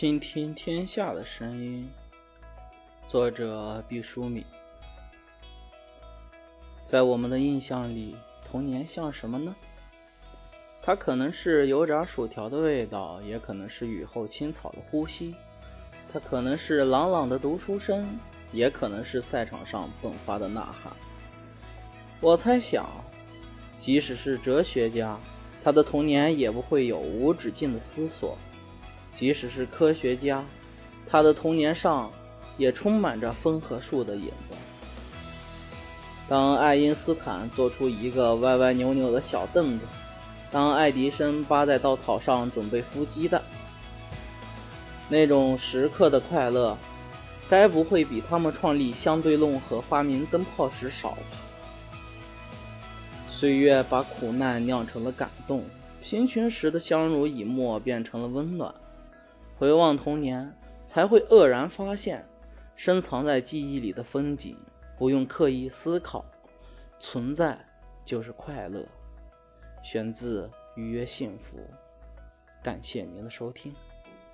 倾听天下的声音。作者毕淑敏。在我们的印象里，童年像什么呢？它可能是油炸薯条的味道，也可能是雨后青草的呼吸；它可能是朗朗的读书声，也可能是赛场上迸发的呐喊。我猜想，即使是哲学家，他的童年也不会有无止境的思索。即使是科学家，他的童年上也充满着风和树的影子。当爱因斯坦做出一个歪歪扭扭的小凳子，当爱迪生扒在稻草上准备孵鸡蛋，那种时刻的快乐，该不会比他们创立相对论和发明灯泡时少吧？岁月把苦难酿成了感动，贫穷时的相濡以沫变成了温暖。回望童年，才会愕然发现，深藏在记忆里的风景，不用刻意思考，存在就是快乐。选自《愉悦幸福》，感谢您的收听。